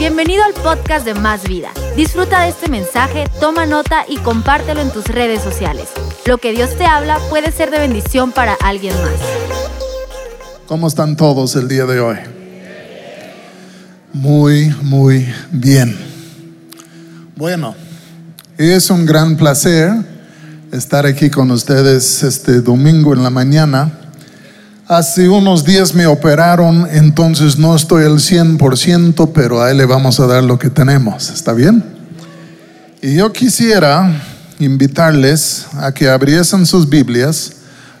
Bienvenido al podcast de Más Vida. Disfruta de este mensaje, toma nota y compártelo en tus redes sociales. Lo que Dios te habla puede ser de bendición para alguien más. ¿Cómo están todos el día de hoy? Muy, muy bien. Bueno, es un gran placer estar aquí con ustedes este domingo en la mañana. Hace unos días me operaron, entonces no estoy al 100%, pero a él le vamos a dar lo que tenemos. ¿Está bien? Y yo quisiera invitarles a que abriesen sus Biblias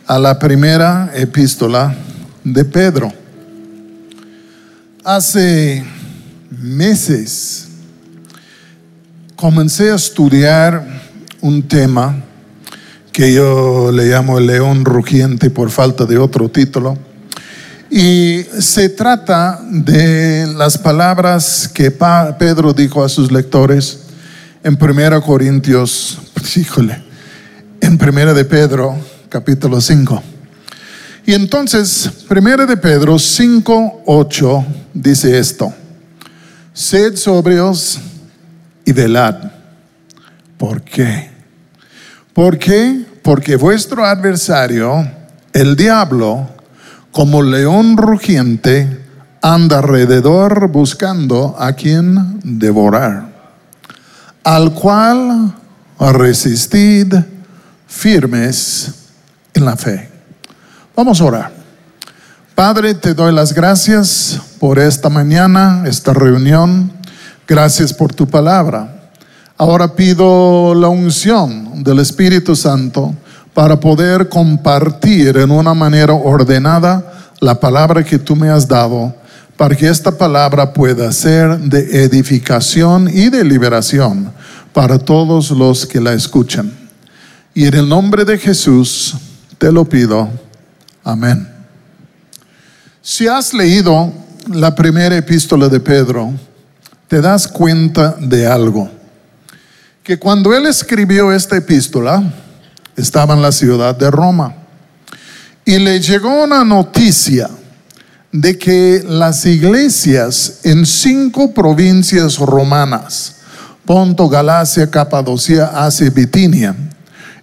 a la primera epístola de Pedro. Hace meses comencé a estudiar un tema que yo le llamo el león rugiente por falta de otro título. Y se trata de las palabras que Pedro dijo a sus lectores en 1 Corintios, híjole, en 1 de Pedro, capítulo 5. Y entonces, 1 de Pedro 5, 8 dice esto, sed sobrios y velad. ¿Por qué? ¿Por qué? Porque vuestro adversario, el diablo, como león rugiente, anda alrededor buscando a quien devorar, al cual resistid firmes en la fe. Vamos a orar. Padre, te doy las gracias por esta mañana, esta reunión. Gracias por tu palabra. Ahora pido la unción del Espíritu Santo para poder compartir en una manera ordenada la palabra que tú me has dado, para que esta palabra pueda ser de edificación y de liberación para todos los que la escuchan. Y en el nombre de Jesús te lo pido. Amén. Si has leído la primera epístola de Pedro, te das cuenta de algo que cuando él escribió esta epístola, estaba en la ciudad de Roma. Y le llegó una noticia de que las iglesias en cinco provincias romanas, Ponto, Galacia, Capadocia, Asia y Bitinia,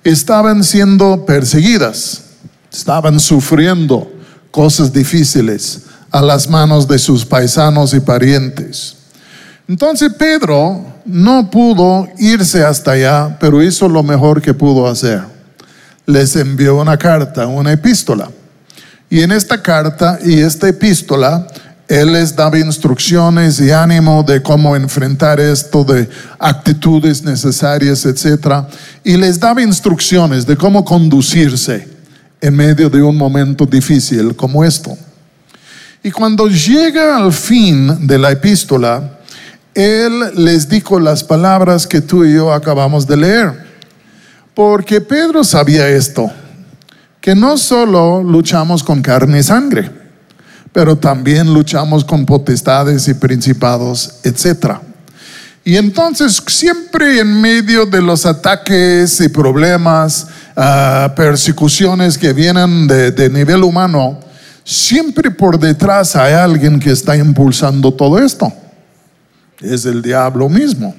estaban siendo perseguidas, estaban sufriendo cosas difíciles a las manos de sus paisanos y parientes. Entonces Pedro no pudo irse hasta allá, pero hizo lo mejor que pudo hacer. Les envió una carta, una epístola. Y en esta carta y esta epístola, él les daba instrucciones y ánimo de cómo enfrentar esto, de actitudes necesarias, etc. Y les daba instrucciones de cómo conducirse en medio de un momento difícil como esto. Y cuando llega al fin de la epístola, él les dijo las palabras que tú y yo acabamos de leer. Porque Pedro sabía esto, que no solo luchamos con carne y sangre, pero también luchamos con potestades y principados, etc. Y entonces siempre en medio de los ataques y problemas, uh, persecuciones que vienen de nivel humano, siempre por detrás hay alguien que está impulsando todo esto es el diablo mismo.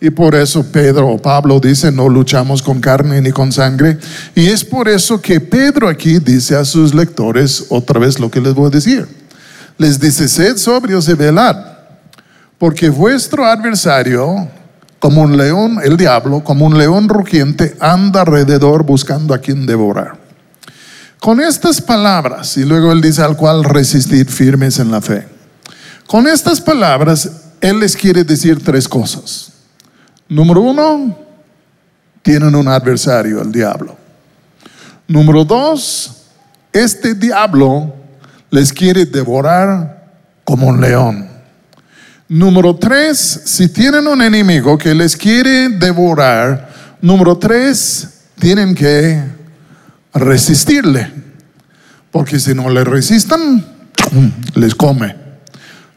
Y por eso Pedro o Pablo dice, no luchamos con carne ni con sangre. Y es por eso que Pedro aquí dice a sus lectores otra vez lo que les voy a decir. Les dice, sed sobrios y velad, porque vuestro adversario, como un león, el diablo, como un león rugiente, anda alrededor buscando a quien devorar. Con estas palabras, y luego él dice al cual resistir firmes en la fe. Con estas palabras, él les quiere decir tres cosas. Número uno, tienen un adversario, el diablo. Número dos, este diablo les quiere devorar como un león. Número tres, si tienen un enemigo que les quiere devorar, número tres, tienen que resistirle. Porque si no le resistan, les come.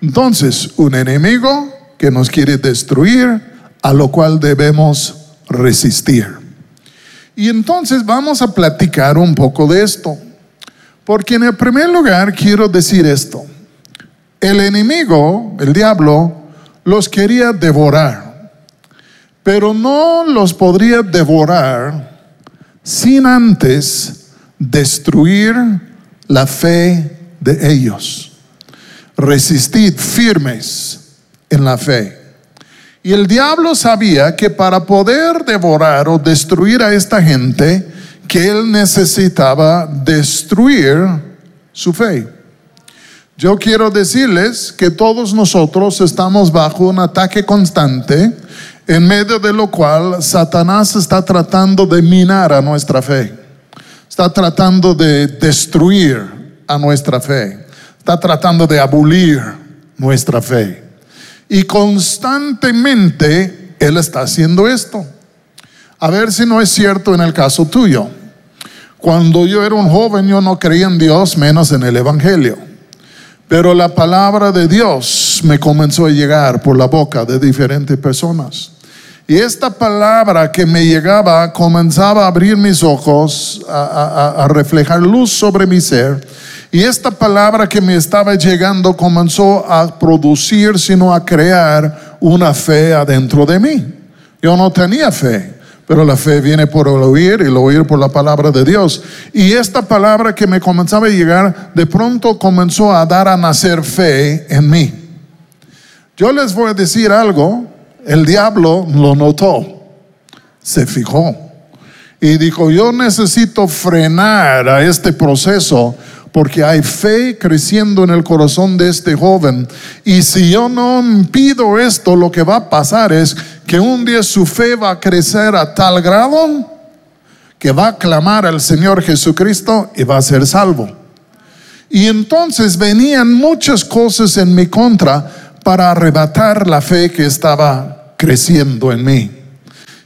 Entonces, un enemigo que nos quiere destruir, a lo cual debemos resistir. Y entonces vamos a platicar un poco de esto. Porque en el primer lugar quiero decir esto. El enemigo, el diablo, los quería devorar, pero no los podría devorar sin antes destruir la fe de ellos. Resistid firmes en la fe. Y el diablo sabía que para poder devorar o destruir a esta gente, que él necesitaba destruir su fe. Yo quiero decirles que todos nosotros estamos bajo un ataque constante en medio de lo cual Satanás está tratando de minar a nuestra fe. Está tratando de destruir a nuestra fe. Está tratando de abolir nuestra fe. Y constantemente Él está haciendo esto. A ver si no es cierto en el caso tuyo. Cuando yo era un joven yo no creía en Dios menos en el Evangelio. Pero la palabra de Dios me comenzó a llegar por la boca de diferentes personas. Y esta palabra que me llegaba comenzaba a abrir mis ojos, a, reflejar luz sobre mi ser. Y esta palabra que me estaba llegando comenzó a producir, sino a crear una fe adentro de mí. Yo no tenía fe. Pero la fe viene por el oír y el oír por la palabra de Dios. Y esta palabra que me comenzaba a llegar, de pronto comenzó a dar a nacer fe en mí. Yo les voy a decir algo, el diablo lo notó, se fijó y dijo, yo necesito frenar a este proceso porque hay fe creciendo en el corazón de este joven. Y si yo no impido esto, lo que va a pasar es que un día su fe va a crecer a tal grado que va a clamar al Señor Jesucristo y va a ser salvo. Y entonces venían muchas cosas en mi contra para arrebatar la fe que estaba creciendo en mí.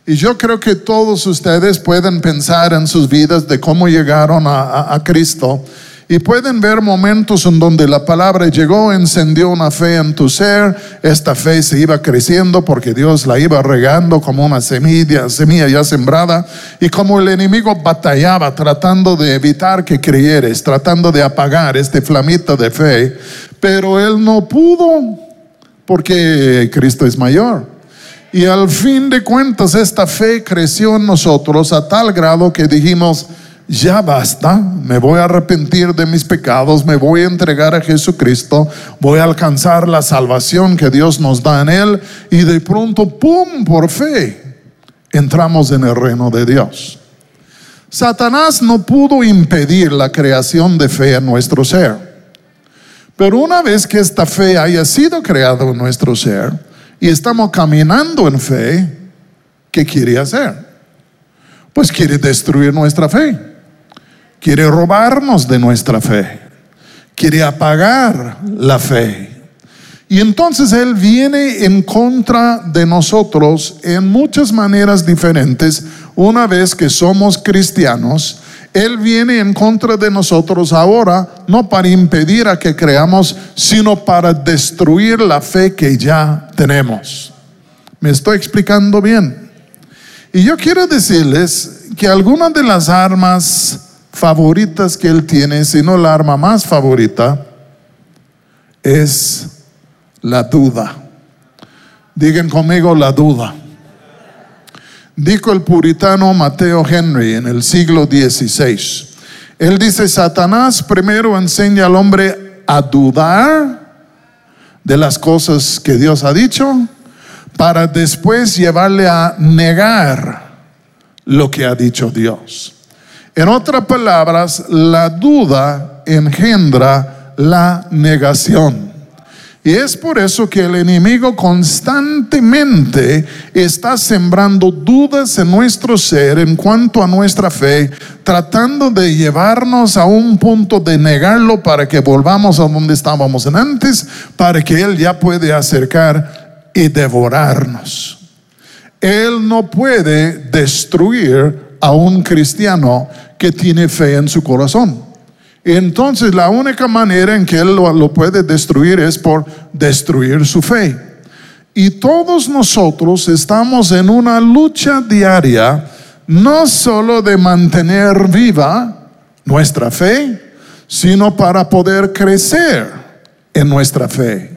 Y yo creo que todos ustedes pueden pensar en sus vidas de cómo llegaron a, a Cristo y pueden ver momentos en donde la palabra llegó, encendió una fe en tu ser, esta fe se iba creciendo porque Dios la iba regando como una semilla, semilla ya sembrada, y como el enemigo batallaba tratando de evitar que creyeres, tratando de apagar este flamito de fe, pero él no pudo porque Cristo es mayor. Y al fin de cuentas esta fe creció en nosotros a tal grado que dijimos, ya basta, me voy a arrepentir de mis pecados, me voy a entregar a Jesucristo, voy a alcanzar la salvación que Dios nos da en Él y de pronto, ¡pum!, por fe, entramos en el reino de Dios. Satanás no pudo impedir la creación de fe en nuestro ser, pero una vez que esta fe haya sido creada en nuestro ser y estamos caminando en fe, ¿qué quiere hacer? Pues quiere destruir nuestra fe quiere robarnos de nuestra fe, quiere apagar la fe. Y entonces Él viene en contra de nosotros en muchas maneras diferentes. Una vez que somos cristianos, Él viene en contra de nosotros ahora, no para impedir a que creamos, sino para destruir la fe que ya tenemos. ¿Me estoy explicando bien? Y yo quiero decirles que algunas de las armas favoritas que él tiene, sino la arma más favorita, es la duda. Digan conmigo la duda. Dijo el puritano Mateo Henry en el siglo XVI. Él dice, Satanás primero enseña al hombre a dudar de las cosas que Dios ha dicho, para después llevarle a negar lo que ha dicho Dios. En otras palabras, la duda engendra la negación. Y es por eso que el enemigo constantemente está sembrando dudas en nuestro ser en cuanto a nuestra fe, tratando de llevarnos a un punto de negarlo para que volvamos a donde estábamos antes, para que Él ya puede acercar y devorarnos. Él no puede destruir a un cristiano que tiene fe en su corazón. Entonces la única manera en que él lo, puede destruir es por destruir su fe. Y todos nosotros estamos en una lucha diaria, no solo de mantener viva nuestra fe, sino para poder crecer en nuestra fe,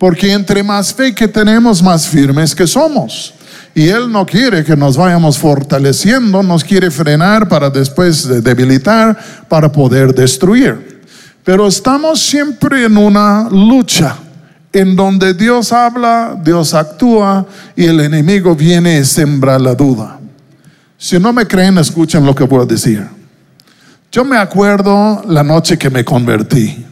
Porque entre más fe que tenemos, más firmes que somos. Y Él no quiere que nos vayamos fortaleciendo, nos quiere frenar para después debilitar, para poder destruir. Pero estamos siempre en una lucha en donde Dios habla, Dios actúa y el enemigo viene y la duda. Si no me creen, escuchen lo que voy a decir. Yo me acuerdo la noche que me convertí.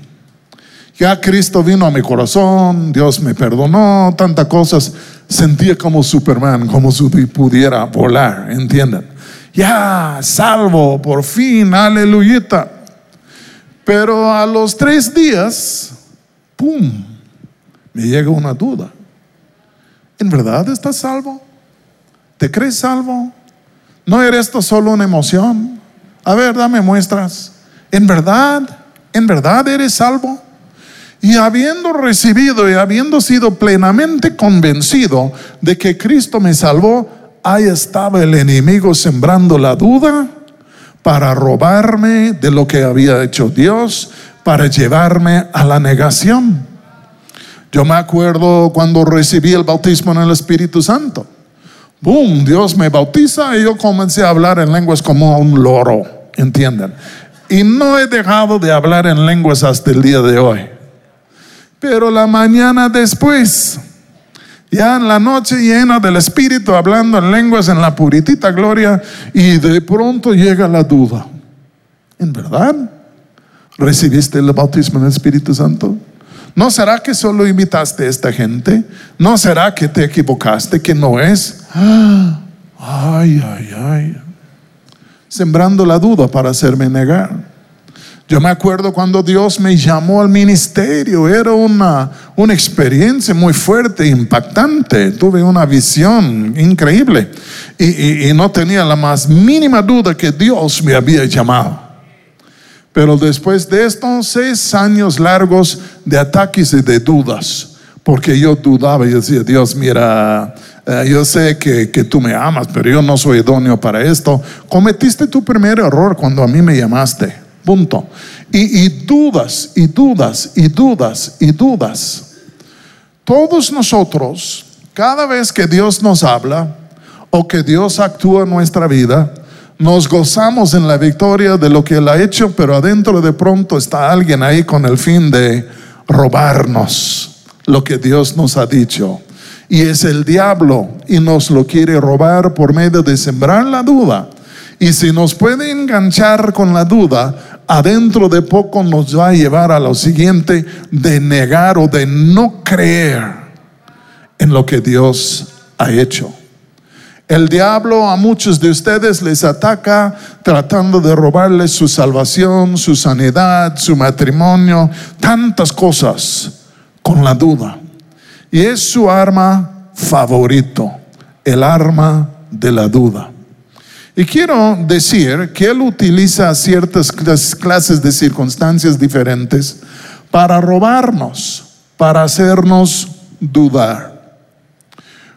Ya Cristo vino a mi corazón, Dios me perdonó, tantas cosas. Sentía como Superman, como si pudiera volar, ¿entienden? Ya, salvo, por fin, aleluya. Pero a los tres días, ¡pum! Me llega una duda. ¿En verdad estás salvo? ¿Te crees salvo? ¿No eres esto solo una emoción? A ver, dame muestras. ¿En verdad? ¿En verdad eres salvo? Y habiendo recibido y habiendo sido plenamente convencido de que Cristo me salvó, ahí estaba el enemigo sembrando la duda para robarme de lo que había hecho Dios, para llevarme a la negación. Yo me acuerdo cuando recibí el bautismo en el Espíritu Santo. Boom, Dios me bautiza y yo comencé a hablar en lenguas como un loro, ¿entienden? Y no he dejado de hablar en lenguas hasta el día de hoy. Pero la mañana después, ya en la noche llena del Espíritu, hablando en lenguas en la puritita gloria, y de pronto llega la duda. ¿En verdad? ¿Recibiste el bautismo en el Espíritu Santo? ¿No será que solo invitaste a esta gente? ¿No será que te equivocaste, que no es? Ay, ay, ay. Sembrando la duda para hacerme negar. Yo me acuerdo cuando Dios me llamó al ministerio, era una, una experiencia muy fuerte, impactante, tuve una visión increíble y, no tenía la más mínima duda que Dios me había llamado. Pero después de estos seis años largos de ataques y de dudas, porque yo dudaba y decía, Dios, mira, eh, yo sé que, que, tú me amas, pero yo no soy idóneo para esto. Cometiste tu primer error cuando a mí me llamaste. Punto. Y, dudas, y dudas, y dudas, y dudas. Todos nosotros, cada vez que Dios nos habla o que Dios actúa en nuestra vida, nos gozamos en la victoria de lo que Él ha hecho, pero adentro de pronto está alguien ahí con el fin de robarnos lo que Dios nos ha dicho. Y es el diablo y nos lo quiere robar por medio de sembrar la duda. Y si nos puede enganchar con la duda, adentro de poco nos va a llevar a lo siguiente de negar o de no creer en lo que Dios ha hecho. El diablo a muchos de ustedes les ataca tratando de robarles su salvación, su sanidad, su matrimonio, tantas cosas con la duda. Y es su arma favorito, el arma de la duda. Y quiero decir que Él utiliza ciertas clases de circunstancias diferentes para robarnos, para hacernos dudar.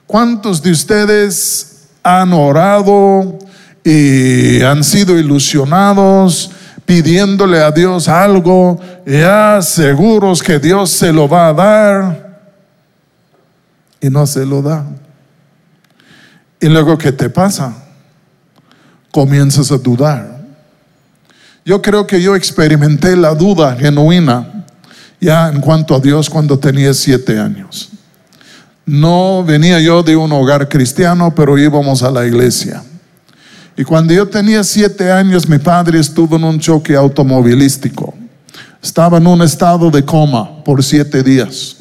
¿Cuántos de ustedes han orado y han sido ilusionados pidiéndole a Dios algo, ya seguros que Dios se lo va a dar y no se lo da? ¿Y luego qué te pasa? Comienzas a dudar. Yo creo que yo experimenté la duda genuina ya en cuanto a Dios cuando tenía siete años. No venía yo de un hogar cristiano, pero íbamos a la iglesia. Y cuando yo tenía siete años, mi padre estuvo en un choque automovilístico. Estaba en un estado de coma por siete días.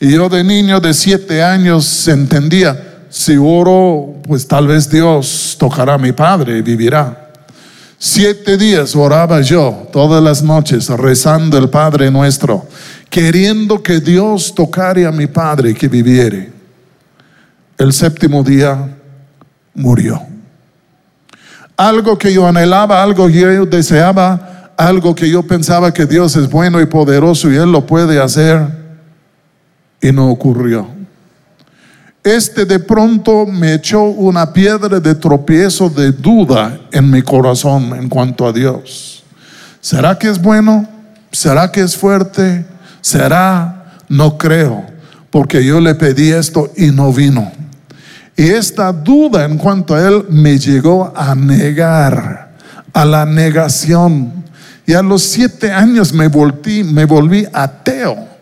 Y yo de niño de siete años entendía, si oro, pues tal vez Dios tocará a mi padre y vivirá. Siete días oraba yo todas las noches rezando el Padre nuestro, queriendo que Dios tocare a mi padre que viviere. El séptimo día murió. Algo que yo anhelaba, algo que yo deseaba, algo que yo pensaba que Dios es bueno y poderoso y Él lo puede hacer, y no ocurrió este de pronto me echó una piedra de tropiezo de duda en mi corazón en cuanto a Dios. ¿Será que es bueno? ¿Será que es fuerte? ¿Será? No creo. porque yo le pedí esto y no vino. Y esta duda en cuanto a él me llegó a negar, a la negación. Y a los siete años me volví, me volví ateo.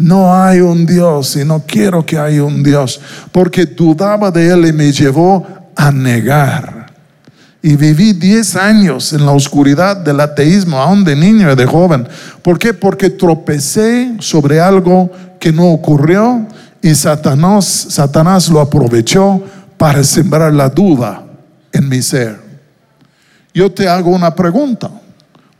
No hay un Dios y no quiero que haya un Dios, porque dudaba de él y me llevó a negar. Y viví diez años en la oscuridad del ateísmo, aún de niño y de joven. ¿Por qué? Porque tropecé sobre algo que no ocurrió y Satanás, Satanás lo aprovechó para sembrar la duda en mi ser. Yo te hago una pregunta.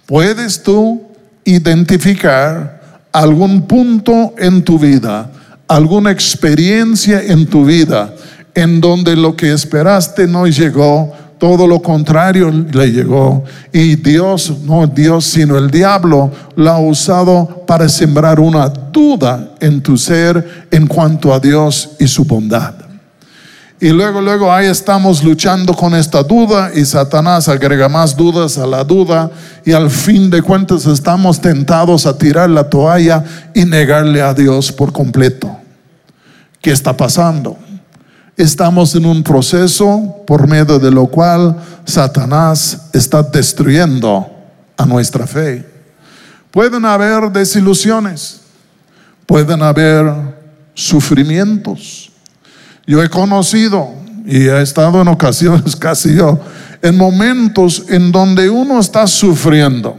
¿Puedes tú identificar algún punto en tu vida, alguna experiencia en tu vida en donde lo que esperaste no llegó, todo lo contrario le llegó. Y Dios, no Dios, sino el diablo, lo ha usado para sembrar una duda en tu ser en cuanto a Dios y su bondad. Y luego, luego ahí estamos luchando con esta duda y Satanás agrega más dudas a la duda y al fin de cuentas estamos tentados a tirar la toalla y negarle a Dios por completo. ¿Qué está pasando? Estamos en un proceso por medio de lo cual Satanás está destruyendo a nuestra fe. Pueden haber desilusiones, pueden haber sufrimientos. Yo he conocido y he estado en ocasiones casi yo, en momentos en donde uno está sufriendo.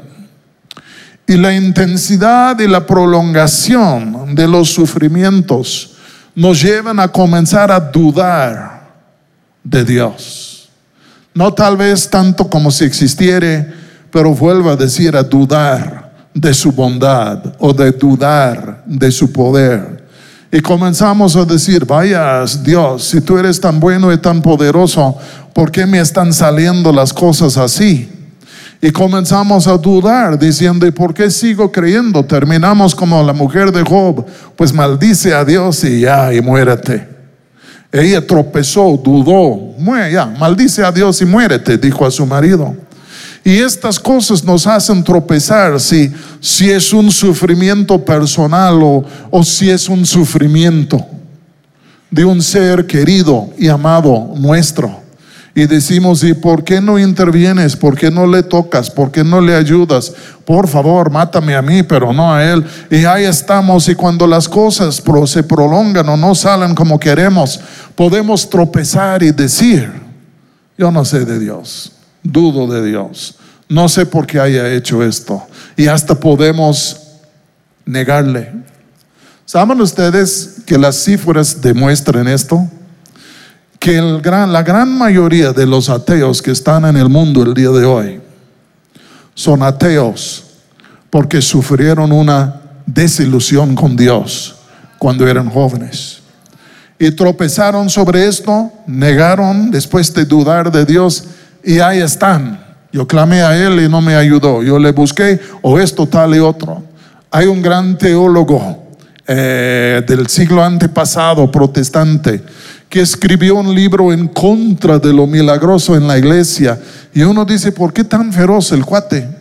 Y la intensidad y la prolongación de los sufrimientos nos llevan a comenzar a dudar de Dios. No tal vez tanto como si existiere, pero vuelvo a decir a dudar de su bondad o de dudar de su poder. Y comenzamos a decir, vaya Dios, si tú eres tan bueno y tan poderoso, ¿por qué me están saliendo las cosas así? Y comenzamos a dudar diciendo, ¿y por qué sigo creyendo? Terminamos como la mujer de Job, pues maldice a Dios y ya, y muérete. Ella tropezó, dudó, ya, maldice a Dios y muérete, dijo a su marido. Y estas cosas nos hacen tropezar si, si es un sufrimiento personal o, o si es un sufrimiento de un ser querido y amado nuestro y decimos, ¿y por qué no intervienes? ¿Por qué no le tocas? ¿Por qué no le ayudas? Por favor, mátame a mí, pero no a él. Y ahí estamos y cuando las cosas se prolongan o no salen como queremos, podemos tropezar y decir, yo no sé de Dios, dudo de Dios, no sé por qué haya hecho esto. Y hasta podemos negarle. ¿Saben ustedes que las cifras demuestran esto? que la gran mayoría de los ateos que están en el mundo el día de hoy son ateos porque sufrieron una desilusión con Dios cuando eran jóvenes. Y tropezaron sobre esto, negaron después de dudar de Dios y ahí están. Yo clamé a Él y no me ayudó. Yo le busqué o esto tal y otro. Hay un gran teólogo eh, del siglo antepasado, protestante, que escribió un libro en contra de lo milagroso en la iglesia. Y uno dice, ¿por qué tan feroz el cuate?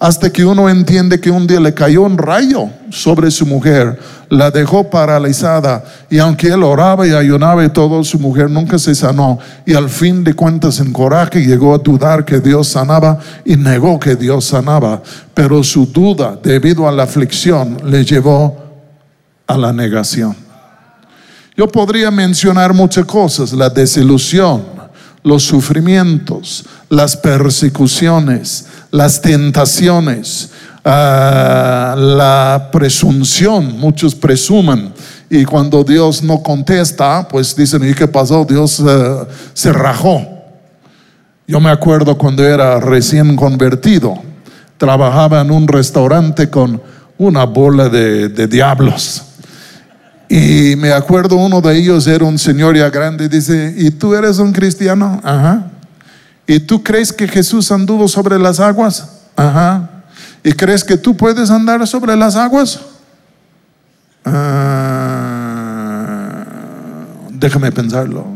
Hasta que uno entiende que un día le cayó un rayo sobre su mujer, la dejó paralizada y aunque él oraba y ayunaba y todo, su mujer nunca se sanó. Y al fin de cuentas en coraje llegó a dudar que Dios sanaba y negó que Dios sanaba. Pero su duda debido a la aflicción le llevó a la negación. Yo podría mencionar muchas cosas, la desilusión, los sufrimientos, las persecuciones, las tentaciones, ah, la presunción, muchos presumen. Y cuando Dios no contesta, pues dicen, ¿y qué pasó? Dios eh, se rajó. Yo me acuerdo cuando era recién convertido, trabajaba en un restaurante con una bola de diablos y me acuerdo uno de ellos era un señor ya grande y dice, ¿y tú eres un cristiano? Ajá. ¿Y tú crees que Jesús anduvo sobre las aguas? Ajá. ¿Y crees que tú puedes andar sobre las aguas? Ah, déjame pensarlo.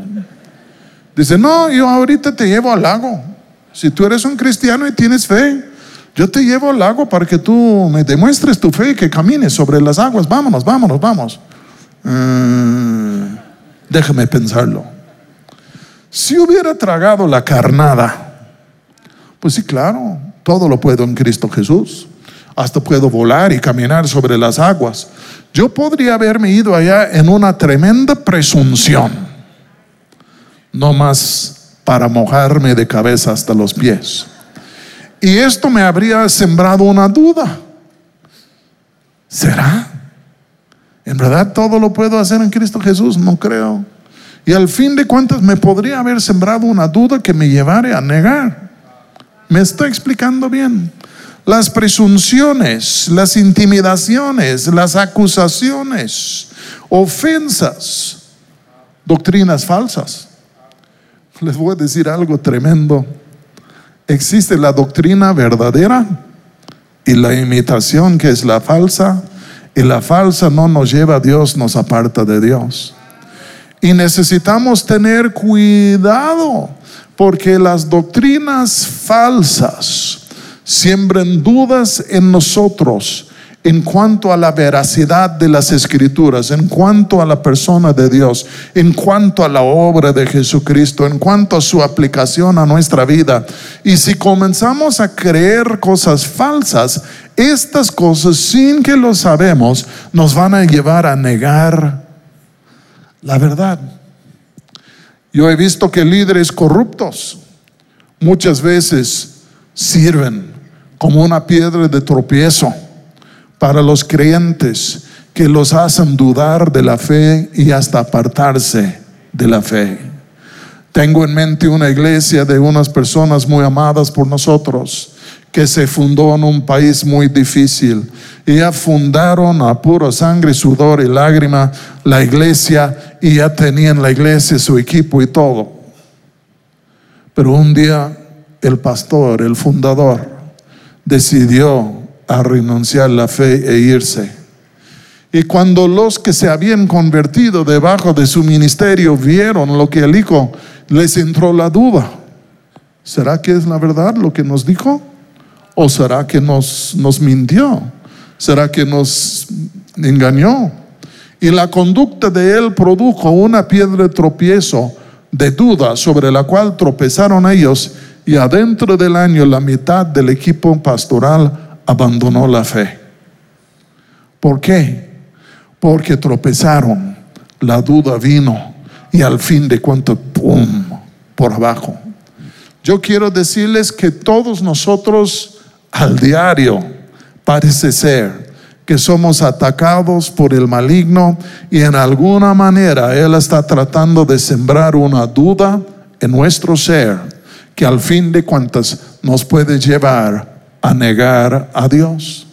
Dice, no, yo ahorita te llevo al lago. Si tú eres un cristiano y tienes fe, yo te llevo al lago para que tú me demuestres tu fe y que camines sobre las aguas. Vámonos, vámonos, vamos. Mm, déjame pensarlo. Si hubiera tragado la carnada, pues sí, claro, todo lo puedo en Cristo Jesús. Hasta puedo volar y caminar sobre las aguas. Yo podría haberme ido allá en una tremenda presunción, no más para mojarme de cabeza hasta los pies. Y esto me habría sembrado una duda. ¿Será? ¿En verdad todo lo puedo hacer en Cristo Jesús? No creo. Y al fin de cuentas me podría haber sembrado una duda que me llevara a negar. ¿Me estoy explicando bien? Las presunciones, las intimidaciones, las acusaciones, ofensas, doctrinas falsas. Les voy a decir algo tremendo. Existe la doctrina verdadera y la imitación que es la falsa. Y la falsa no nos lleva a Dios, nos aparta de Dios. Y necesitamos tener cuidado porque las doctrinas falsas siembran dudas en nosotros en cuanto a la veracidad de las escrituras, en cuanto a la persona de Dios, en cuanto a la obra de Jesucristo, en cuanto a su aplicación a nuestra vida. Y si comenzamos a creer cosas falsas, estas cosas, sin que lo sabemos, nos van a llevar a negar la verdad. Yo he visto que líderes corruptos muchas veces sirven como una piedra de tropiezo para los creyentes que los hacen dudar de la fe y hasta apartarse de la fe. Tengo en mente una iglesia de unas personas muy amadas por nosotros que se fundó en un país muy difícil. Y ya fundaron a puro sangre, sudor y lágrima la iglesia y ya tenían la iglesia, su equipo y todo. Pero un día el pastor, el fundador, decidió a renunciar la fe e irse. Y cuando los que se habían convertido debajo de su ministerio vieron lo que él dijo, les entró la duda. ¿Será que es la verdad lo que nos dijo? ¿O será que nos, mintió? ¿Será que nos engañó? Y la conducta de él produjo una piedra de tropiezo de duda sobre la cual tropezaron ellos y adentro del año la mitad del equipo pastoral abandonó la fe. ¿Por qué? Porque tropezaron, la duda vino y al fin de cuentas, ¡pum!, por abajo. Yo quiero decirles que todos nosotros al diario parece ser que somos atacados por el maligno y en alguna manera Él está tratando de sembrar una duda en nuestro ser que al fin de cuentas nos puede llevar a negar a Dios.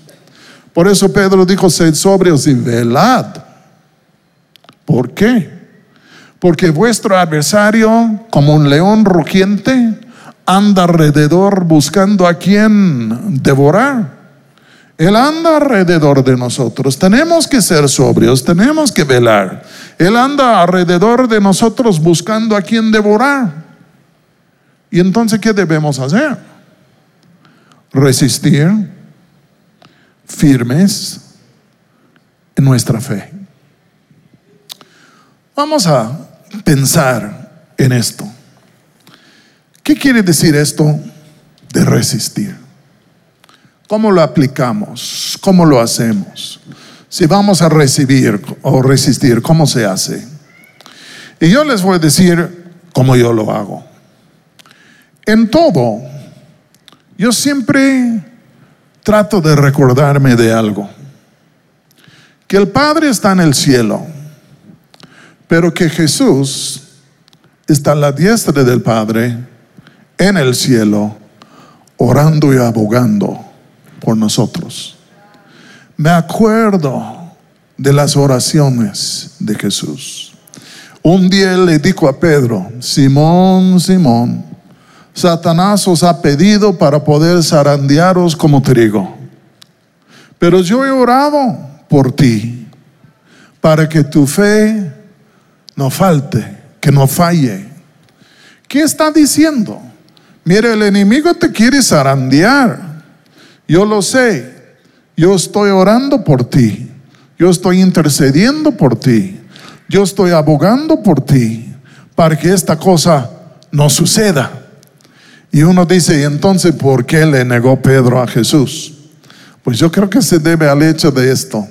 Por eso Pedro dijo, sed sobrios y velad. ¿Por qué? Porque vuestro adversario, como un león rugiente, anda alrededor buscando a quien devorar. Él anda alrededor de nosotros. Tenemos que ser sobrios, tenemos que velar. Él anda alrededor de nosotros buscando a quien devorar. ¿Y entonces qué debemos hacer? resistir firmes en nuestra fe. Vamos a pensar en esto. ¿Qué quiere decir esto de resistir? ¿Cómo lo aplicamos? ¿Cómo lo hacemos? Si vamos a recibir o resistir, ¿cómo se hace? Y yo les voy a decir cómo yo lo hago. En todo, yo siempre trato de recordarme de algo. Que el Padre está en el cielo, pero que Jesús está a la diestra del Padre en el cielo, orando y abogando por nosotros. Me acuerdo de las oraciones de Jesús. Un día le dijo a Pedro, Simón, Simón, Satanás os ha pedido para poder zarandearos como trigo. Pero yo he orado por ti, para que tu fe no falte, que no falle. ¿Qué está diciendo? Mire, el enemigo te quiere zarandear. Yo lo sé. Yo estoy orando por ti. Yo estoy intercediendo por ti. yo estoy abogando por ti para que esta cosa no suceda. Y uno dice, ¿y entonces por qué le negó Pedro a Jesús? Pues yo creo que se debe al hecho de esto.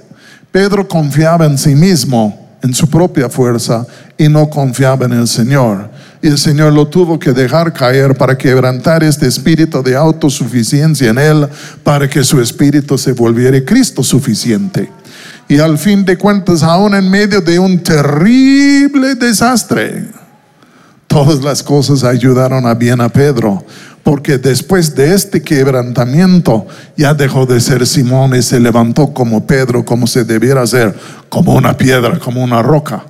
Pedro confiaba en sí mismo, en su propia fuerza, y no confiaba en el Señor. Y el Señor lo tuvo que dejar caer para quebrantar este espíritu de autosuficiencia en él, para que su espíritu se volviera Cristo suficiente. Y al fin de cuentas, aún en medio de un terrible desastre, todas las cosas ayudaron a bien a Pedro, porque después de este quebrantamiento ya dejó de ser Simón y se levantó como Pedro, como se debiera ser, como una piedra, como una roca.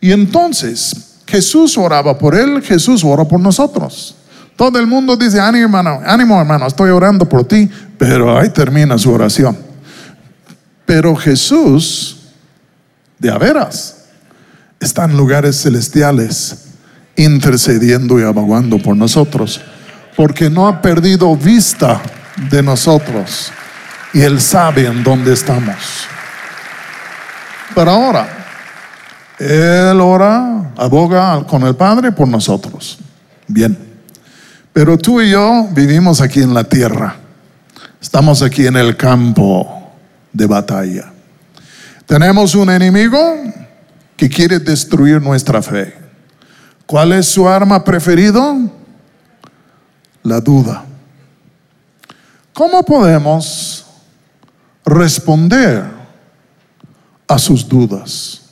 Y entonces Jesús oraba por él, Jesús ora por nosotros. Todo el mundo dice, ánimo hermano, ánimo hermano, estoy orando por ti, pero ahí termina su oración. Pero Jesús, de a veras, está en lugares celestiales, intercediendo y abogando por nosotros, porque no ha perdido vista de nosotros y Él sabe en dónde estamos. Pero ahora, él ora, aboga con el Padre por nosotros. Bien. Pero tú y yo vivimos aquí en la tierra. Estamos aquí en el campo de batalla. Tenemos un enemigo que quiere destruir nuestra fe. ¿Cuál es su arma preferido? La duda. ¿Cómo podemos responder a sus dudas?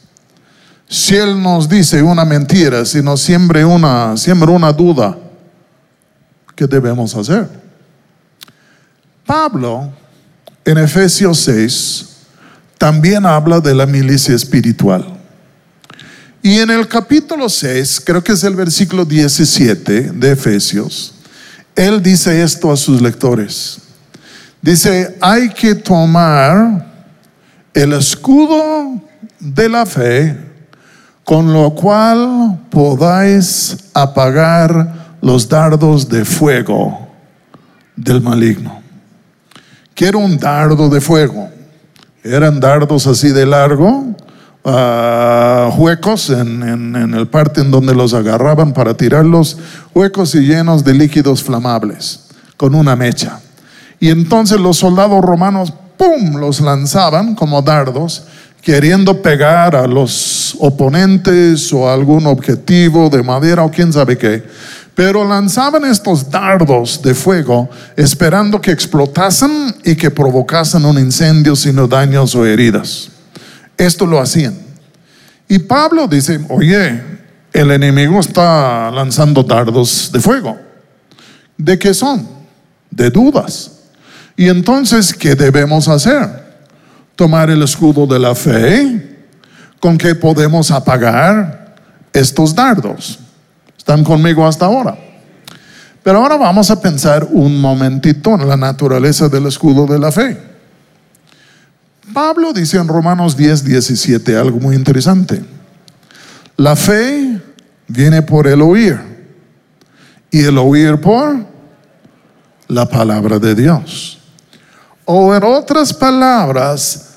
Si Él nos dice una mentira, si nos siembra una, siembra una duda, ¿qué debemos hacer? Pablo, en Efesios 6, también habla de la milicia espiritual. Y en el capítulo 6, creo que es el versículo 17 de Efesios, él dice esto a sus lectores. Dice, hay que tomar el escudo de la fe con lo cual podáis apagar los dardos de fuego del maligno. Quiero un dardo de fuego. Eran dardos así de largo, uh, huecos en, en el parte en donde los agarraban para tirarlos, huecos y llenos de líquidos flamables, con una mecha. Y entonces los soldados romanos, ¡pum!, los lanzaban como dardos queriendo pegar a los oponentes o algún objetivo de madera o quién sabe qué. Pero lanzaban estos dardos de fuego esperando que explotasen y que provocasen un incendio sin daños o heridas. Esto lo hacían. Y Pablo dice, oye, el enemigo está lanzando dardos de fuego. ¿De qué son? De dudas. Y entonces, ¿qué debemos hacer? Tomar el escudo de la fe con que podemos apagar estos dardos. ¿Están conmigo hasta ahora? Pero ahora vamos a pensar un momentito en la naturaleza del escudo de la fe. Pablo dice en Romanos 10, 17 algo muy interesante. La fe viene por el oír y el oír por la palabra de Dios. O en otras palabras,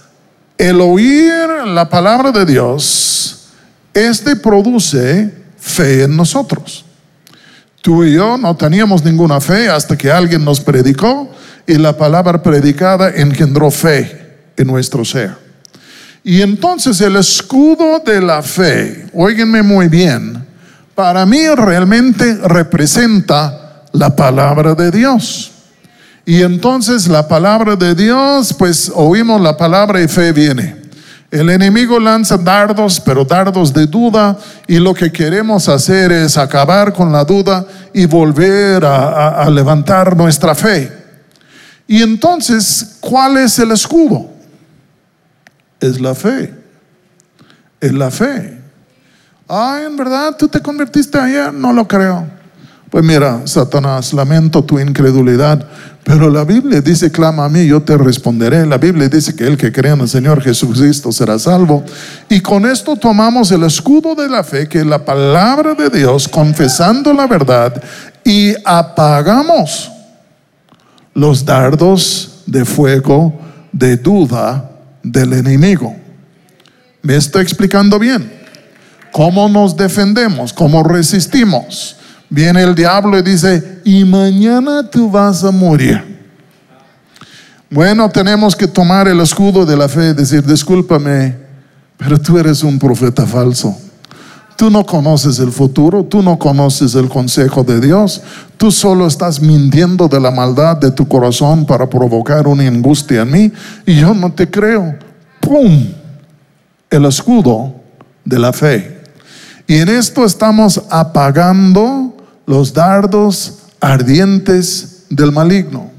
el oír la palabra de Dios, este produce fe en nosotros. Tú y yo no teníamos ninguna fe hasta que alguien nos predicó y la palabra predicada engendró fe en nuestro ser. Y entonces el escudo de la fe, oíganme muy bien, para mí realmente representa la palabra de Dios. Y entonces la palabra de Dios, pues oímos la palabra y fe viene. El enemigo lanza dardos, pero dardos de duda, y lo que queremos hacer es acabar con la duda y volver a, levantar nuestra fe. Y entonces, ¿cuál es el escudo? Es la fe. Es la fe. Ah, en verdad, tú te convertiste ayer, no lo creo. Pues mira, Satanás, lamento tu incredulidad, pero la Biblia dice, clama a mí, yo te responderé. La Biblia dice que el que cree en el Señor Jesucristo será salvo. Y con esto tomamos el escudo de la fe, que es la palabra de Dios, confesando la verdad, y apagamos los dardos de fuego de duda del enemigo. ¿Me estoy explicando bien? ¿Cómo nos defendemos? ¿Cómo resistimos? Viene el diablo y dice, y mañana tú vas a morir. Bueno, tenemos que tomar el escudo de la fe y decir, discúlpame, pero tú eres un profeta falso. Tú no conoces el futuro, tú no conoces el consejo de Dios, tú solo estás mintiendo de la maldad de tu corazón para provocar una angustia en mí y yo no te creo. ¡Pum! El escudo de la fe. Y en esto estamos apagando los dardos ardientes del maligno.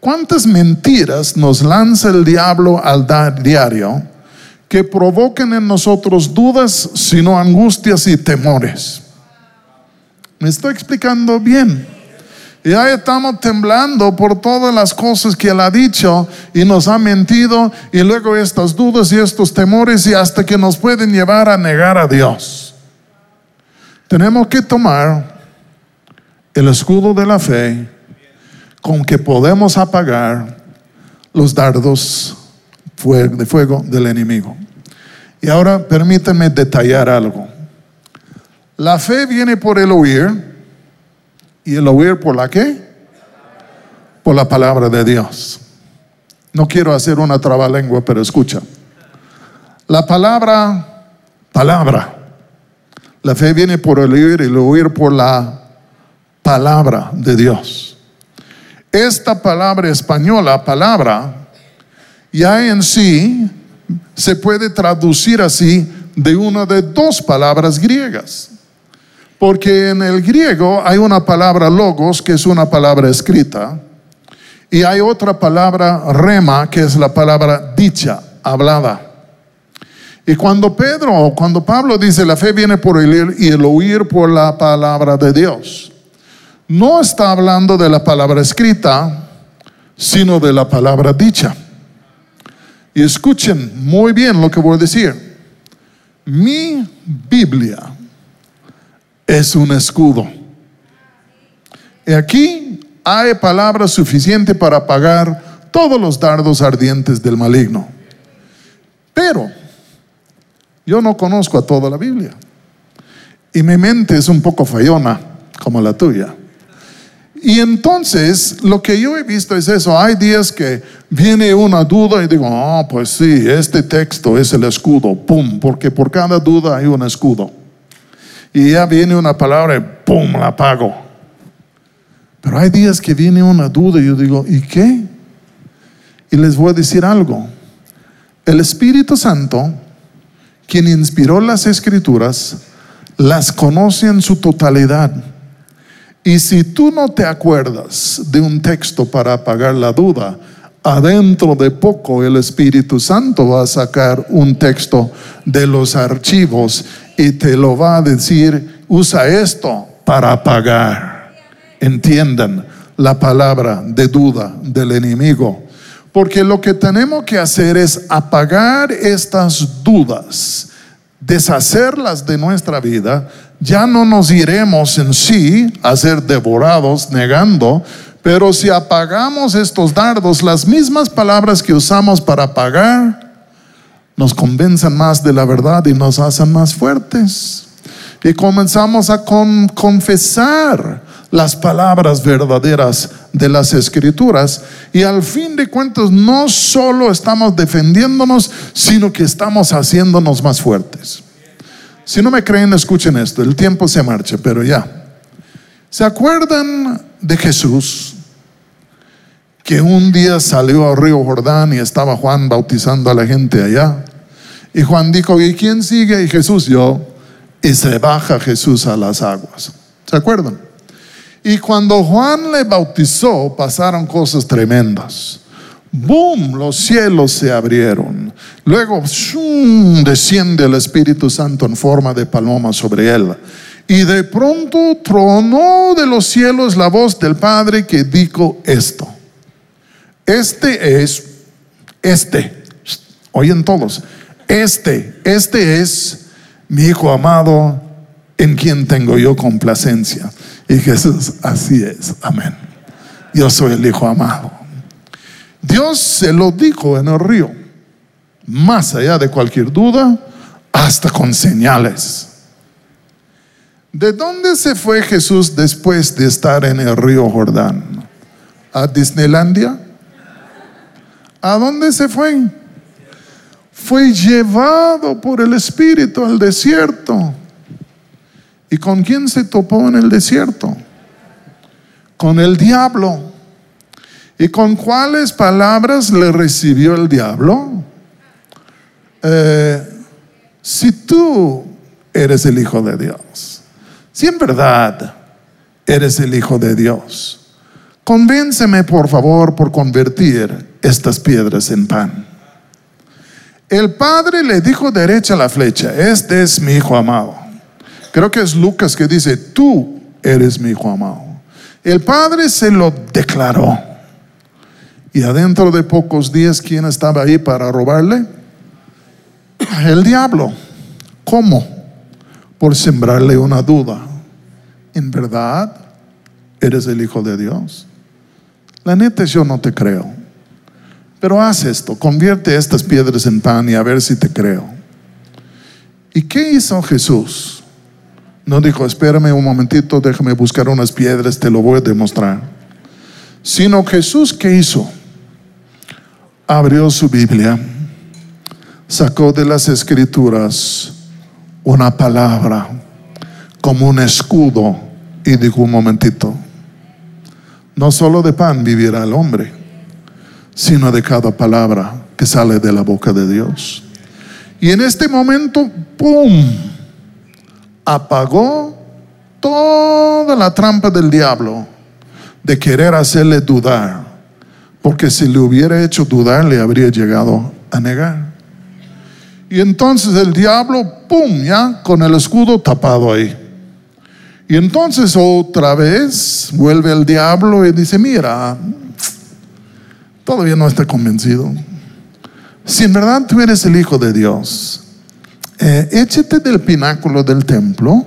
¿Cuántas mentiras nos lanza el diablo al diario? que provoquen en nosotros dudas, sino angustias y temores. ¿Me estoy explicando bien? Ya estamos temblando por todas las cosas que Él ha dicho y nos ha mentido y luego estas dudas y estos temores y hasta que nos pueden llevar a negar a Dios. Tenemos que tomar el escudo de la fe con que podemos apagar los dardos de fuego del enemigo. Y ahora permítanme detallar algo. La fe viene por el oír y el oír por la qué? Por la palabra de Dios. No quiero hacer una trabalengua, pero escucha. La palabra, palabra. La fe viene por el oír y el oír por la palabra de Dios. Esta palabra española, palabra, ya en sí se puede traducir así de una de dos palabras griegas. Porque en el griego hay una palabra logos, que es una palabra escrita, y hay otra palabra rema, que es la palabra dicha, hablada. Y cuando Pedro o cuando Pablo dice la fe viene por el oír y el oír por la palabra de Dios, no está hablando de la palabra escrita, sino de la palabra dicha. Y escuchen muy bien lo que voy a decir. Mi Biblia es un escudo. Y aquí hay palabra suficiente para apagar todos los dardos ardientes del maligno. Pero yo no conozco a toda la Biblia. Y mi mente es un poco fallona, como la tuya. Y entonces lo que yo he visto es eso. Hay días que viene una duda y digo, ah, pues sí, este texto es el escudo, pum, porque por cada duda hay un escudo. Y ya viene una palabra y pum, la apago. Pero hay días que viene una duda y yo digo, ¿y qué? Y les voy a decir algo. El Espíritu Santo, quien inspiró las escrituras, las conoce en su totalidad. Y si tú no te acuerdas de un texto para apagar la duda, adentro de poco el Espíritu Santo va a sacar un texto de los archivos y te lo va a decir, usa esto para apagar. Entiendan la palabra de duda del enemigo. Porque lo que tenemos que hacer es apagar estas dudas, deshacerlas de nuestra vida ya no nos iremos en sí a ser devorados negando, pero si apagamos estos dardos, las mismas palabras que usamos para apagar, nos convencen más de la verdad y nos hacen más fuertes. Y comenzamos a confesar las palabras verdaderas de las escrituras. Y al fin de cuentas, no solo estamos defendiéndonos, sino que estamos haciéndonos más fuertes. Si no me creen, escuchen esto. El tiempo se marcha, pero ya. ¿Se acuerdan de Jesús? Que un día salió al río Jordán y estaba Juan bautizando a la gente allá. Y Juan dijo, ¿y quién sigue? Y Jesús, yo. Y se baja Jesús a las aguas. ¿Se acuerdan? Y cuando Juan le bautizó, pasaron cosas tremendas. ¡Boom! Los cielos se abrieron. Luego desciende el Espíritu Santo en forma de paloma sobre él. Y de pronto tronó de los cielos la voz del Padre que dijo esto. Este es, este, oyen todos, este, este es mi Hijo amado en quien tengo yo complacencia. Y Jesús, así es, amén. Yo soy el Hijo amado. Dios se lo dijo en el río. Más allá de cualquier duda, hasta con señales. ¿De dónde se fue Jesús después de estar en el río Jordán? ¿A Disneylandia? ¿A dónde se fue? Fue llevado por el Espíritu al desierto. ¿Y con quién se topó en el desierto? Con el diablo. ¿Y con cuáles palabras le recibió el diablo? Eh, si tú eres el Hijo de Dios, si en verdad eres el Hijo de Dios, convénceme por favor por convertir estas piedras en pan. El padre le dijo derecha la flecha, este es mi hijo amado. Creo que es Lucas que dice, tú eres mi hijo amado. El padre se lo declaró. Y adentro de pocos días, ¿quién estaba ahí para robarle? El diablo. ¿Cómo? Por sembrarle una duda. ¿En verdad eres el Hijo de Dios? La neta yo no te creo. Pero haz esto, convierte estas piedras en pan y a ver si te creo. ¿Y qué hizo Jesús? No dijo, espérame un momentito, déjame buscar unas piedras, te lo voy a demostrar. Sino Jesús, ¿qué hizo? Abrió su Biblia, sacó de las escrituras una palabra como un escudo y dijo un momentito, no solo de pan vivirá el hombre sino de cada palabra que sale de la boca de Dios. Y en este momento, ¡pum! Apagó toda la trampa del diablo de querer hacerle dudar. Porque si le hubiera hecho dudar, le habría llegado a negar. Y entonces el diablo, ¡pum! Ya con el escudo tapado ahí. Y entonces otra vez vuelve el diablo y dice, mira, todavía no está convencido. Si en verdad tú eres el Hijo de Dios, eh, échate del pináculo del templo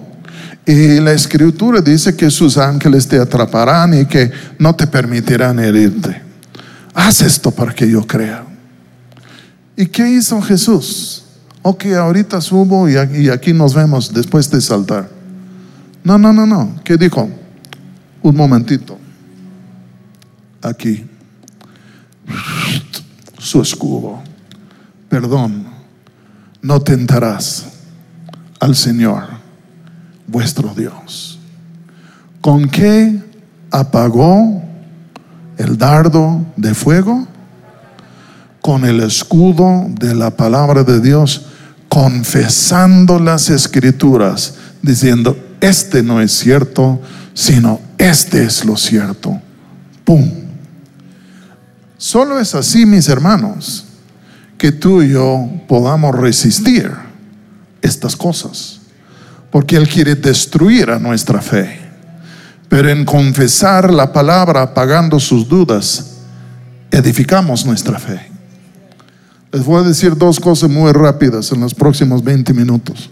y la escritura dice que sus ángeles te atraparán y que no te permitirán herirte. Haz esto para que yo crea. ¿Y qué hizo Jesús? Ok, ahorita subo y aquí, nos vemos después de saltar. No, no, no, no. ¿Qué dijo? Un momentito. Aquí su escudo. Perdón, no tentarás al Señor, vuestro Dios. ¿Con qué apagó el dardo de fuego? Con el escudo de la palabra de Dios, confesando las escrituras, diciendo, este no es cierto, sino este es lo cierto. ¡Pum! Solo es así, mis hermanos, que tú y yo podamos resistir estas cosas. Porque Él quiere destruir a nuestra fe. Pero en confesar la palabra, apagando sus dudas, edificamos nuestra fe. Les voy a decir dos cosas muy rápidas en los próximos 20 minutos.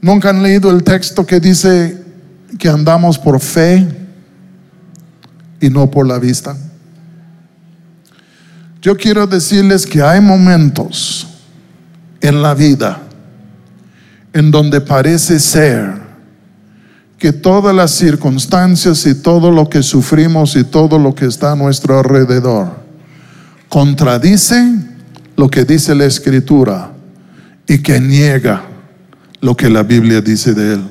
¿Nunca han leído el texto que dice que andamos por fe y no por la vista. Yo quiero decirles que hay momentos en la vida en donde parece ser que todas las circunstancias y todo lo que sufrimos y todo lo que está a nuestro alrededor contradice lo que dice la escritura y que niega lo que la Biblia dice de él.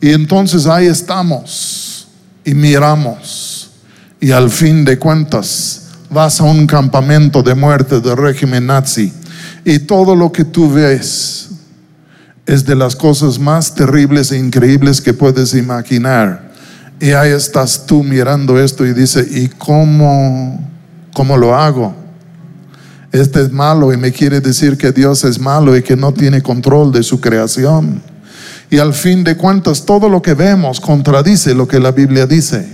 Y entonces ahí estamos y miramos y al fin de cuentas vas a un campamento de muerte del régimen nazi y todo lo que tú ves es de las cosas más terribles e increíbles que puedes imaginar. Y ahí estás tú mirando esto y dice, ¿y cómo, cómo lo hago? Este es malo y me quiere decir que Dios es malo y que no tiene control de su creación. Y al fin de cuentas, todo lo que vemos contradice lo que la Biblia dice.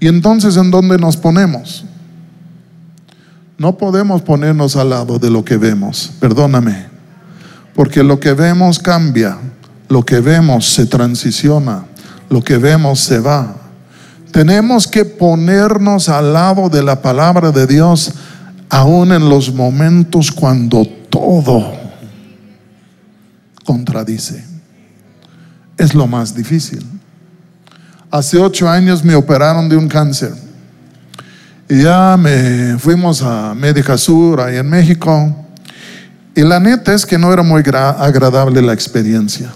Y entonces, ¿en dónde nos ponemos? No podemos ponernos al lado de lo que vemos, perdóname, porque lo que vemos cambia, lo que vemos se transiciona, lo que vemos se va. Tenemos que ponernos al lado de la palabra de Dios aún en los momentos cuando todo contradice. Es lo más difícil. Hace ocho años me operaron de un cáncer. Y ya me fuimos a Médica Sur, ahí en México. Y la neta es que no era muy agradable la experiencia.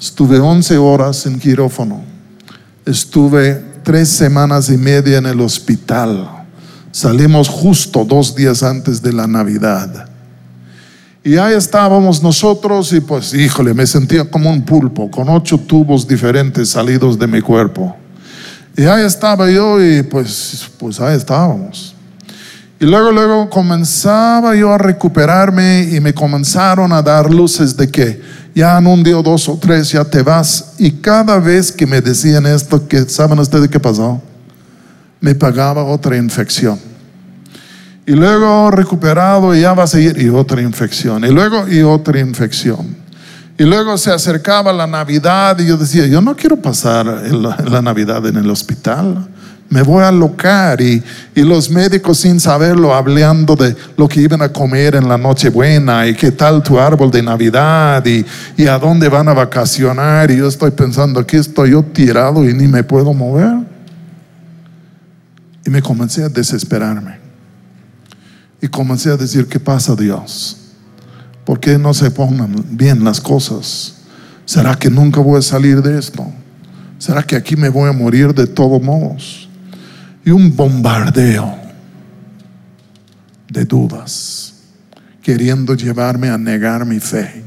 Estuve 11 horas en quirófano. Estuve tres semanas y media en el hospital. Salimos justo dos días antes de la Navidad. Y ahí estábamos nosotros y pues, híjole, me sentía como un pulpo, con ocho tubos diferentes salidos de mi cuerpo. Y ahí estaba yo y pues, pues ahí estábamos. Y luego, luego comenzaba yo a recuperarme y me comenzaron a dar luces de que ya en un día dos o tres ya te vas. Y cada vez que me decían esto, que ¿saben ustedes qué pasó? Me pagaba otra infección. Y luego recuperado y ya va a seguir y otra infección. Y luego y otra infección. Y luego se acercaba la Navidad y yo decía, yo no quiero pasar la, Navidad en el hospital. Me voy a alocar y, y, los médicos sin saberlo hablando de lo que iban a comer en la noche buena y qué tal tu árbol de Navidad y, y a dónde van a vacacionar. Y yo estoy pensando, aquí estoy yo tirado y ni me puedo mover. Y me comencé a desesperarme. Y comencé a decir, ¿qué pasa Dios? ¿Por qué no se pongan bien las cosas? ¿Será que nunca voy a salir de esto? ¿Será que aquí me voy a morir de todos modos? Y un bombardeo de dudas, queriendo llevarme a negar mi fe.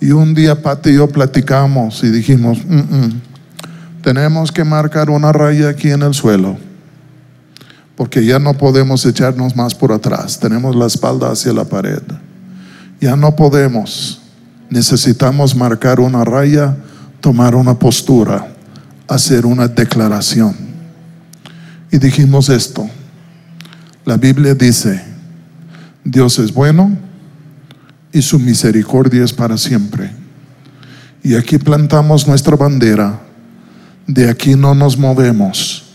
Y un día Pati y yo platicamos y dijimos, mm, mm, tenemos que marcar una raya aquí en el suelo porque ya no podemos echarnos más por atrás, tenemos la espalda hacia la pared. Ya no podemos, necesitamos marcar una raya, tomar una postura, hacer una declaración. Y dijimos esto, la Biblia dice, Dios es bueno y su misericordia es para siempre. Y aquí plantamos nuestra bandera, de aquí no nos movemos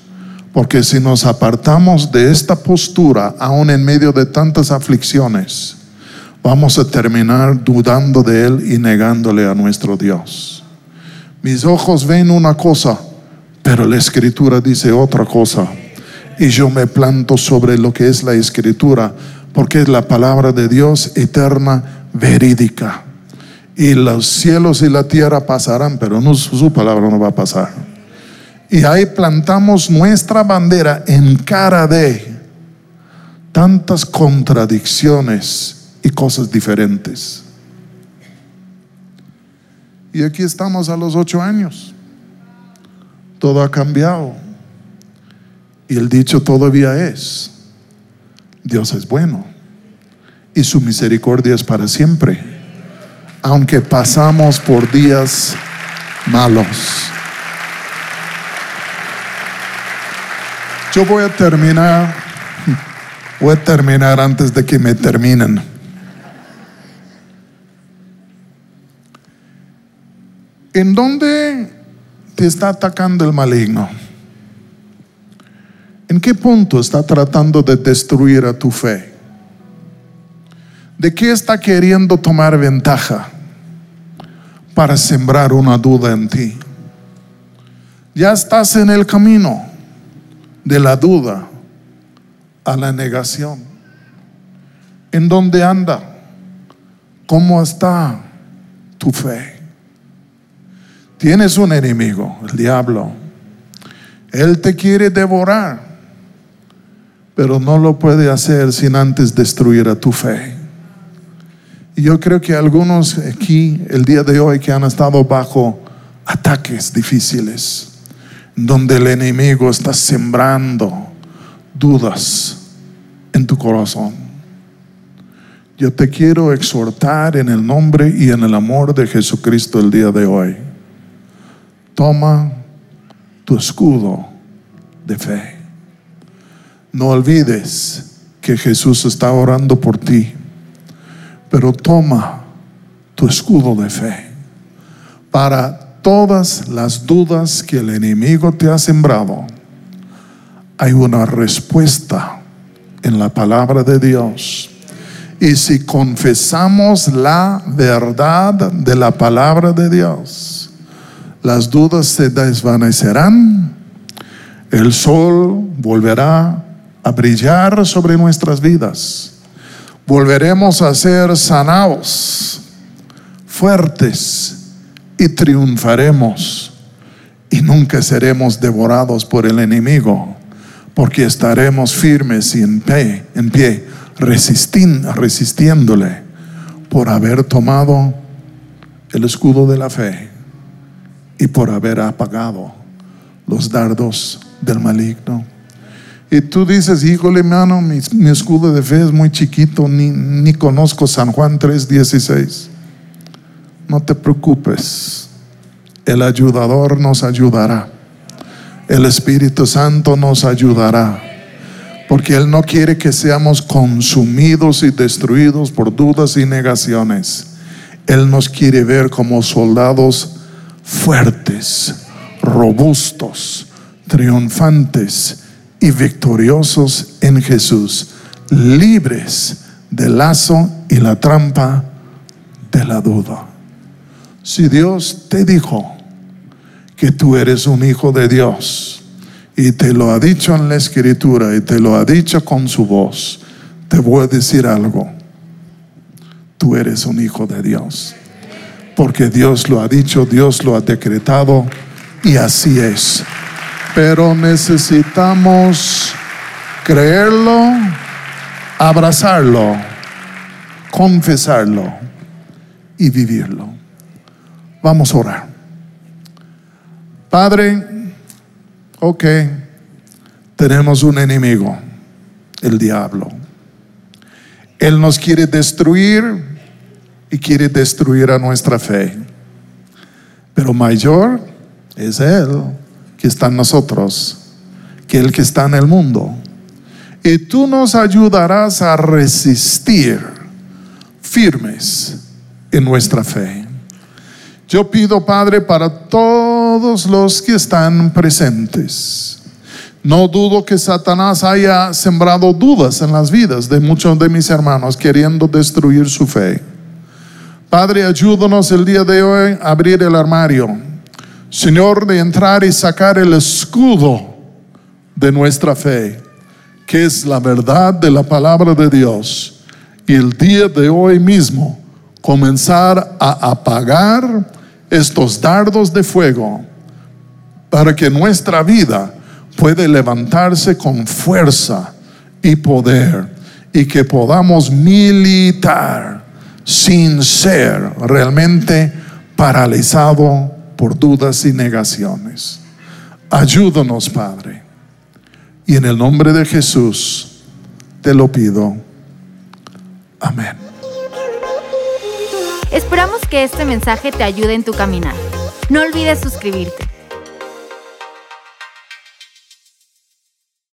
porque si nos apartamos de esta postura, aún en medio de tantas aflicciones, vamos a terminar dudando de Él y negándole a nuestro Dios. Mis ojos ven una cosa, pero la escritura dice otra cosa. Y yo me planto sobre lo que es la escritura, porque es la palabra de Dios eterna, verídica. Y los cielos y la tierra pasarán, pero su palabra no va a pasar. Y ahí plantamos nuestra bandera en cara de tantas contradicciones y cosas diferentes. Y aquí estamos a los ocho años. Todo ha cambiado. Y el dicho todavía es, Dios es bueno y su misericordia es para siempre, aunque pasamos por días malos. Yo voy a terminar, voy a terminar antes de que me terminen. ¿En dónde te está atacando el maligno? ¿En qué punto está tratando de destruir a tu fe? ¿De qué está queriendo tomar ventaja para sembrar una duda en ti? Ya estás en el camino de la duda a la negación. ¿En dónde anda? ¿Cómo está tu fe? Tienes un enemigo, el diablo. Él te quiere devorar, pero no lo puede hacer sin antes destruir a tu fe. Y yo creo que algunos aquí, el día de hoy, que han estado bajo ataques difíciles, donde el enemigo está sembrando dudas en tu corazón. Yo te quiero exhortar en el nombre y en el amor de Jesucristo el día de hoy. Toma tu escudo de fe. No olvides que Jesús está orando por ti, pero toma tu escudo de fe para todas las dudas que el enemigo te ha sembrado, hay una respuesta en la palabra de Dios. Y si confesamos la verdad de la palabra de Dios, las dudas se desvanecerán, el sol volverá a brillar sobre nuestras vidas, volveremos a ser sanados, fuertes y triunfaremos y nunca seremos devorados por el enemigo, porque estaremos firmes y en pie, en pie resistiéndole por haber tomado el escudo de la fe y por haber apagado los dardos del maligno. Y tú dices, híjole, hermano, mi, escudo de fe es muy chiquito, ni, ni conozco San Juan 3:16. No te preocupes, el ayudador nos ayudará, el Espíritu Santo nos ayudará porque Él no quiere que seamos consumidos y destruidos por dudas y negaciones. Él nos quiere ver como soldados fuertes, robustos, triunfantes y victoriosos en Jesús, libres del lazo y la trampa de la duda. Si Dios te dijo que tú eres un hijo de Dios, y te lo ha dicho en la escritura y te lo ha dicho con su voz, te voy a decir algo. Tú eres un hijo de Dios. Porque Dios lo ha dicho, Dios lo ha decretado y así es. Pero necesitamos creerlo, abrazarlo, confesarlo y vivirlo. Vamos a orar. Padre, ok, tenemos un enemigo, el diablo. Él nos quiere destruir y quiere destruir a nuestra fe. Pero mayor es Él que está en nosotros que el que está en el mundo. Y tú nos ayudarás a resistir firmes en nuestra fe. Yo pido, Padre, para todos los que están presentes. No dudo que Satanás haya sembrado dudas en las vidas de muchos de mis hermanos queriendo destruir su fe. Padre, ayúdanos el día de hoy a abrir el armario. Señor, de entrar y sacar el escudo de nuestra fe, que es la verdad de la palabra de Dios. Y el día de hoy mismo comenzar a apagar estos dardos de fuego para que nuestra vida pueda levantarse con fuerza y poder y que podamos militar sin ser realmente paralizado por dudas y negaciones. Ayúdanos, Padre. Y en el nombre de Jesús te lo pido. Amén. Esperamos que este mensaje te ayude en tu caminar. No olvides suscribirte.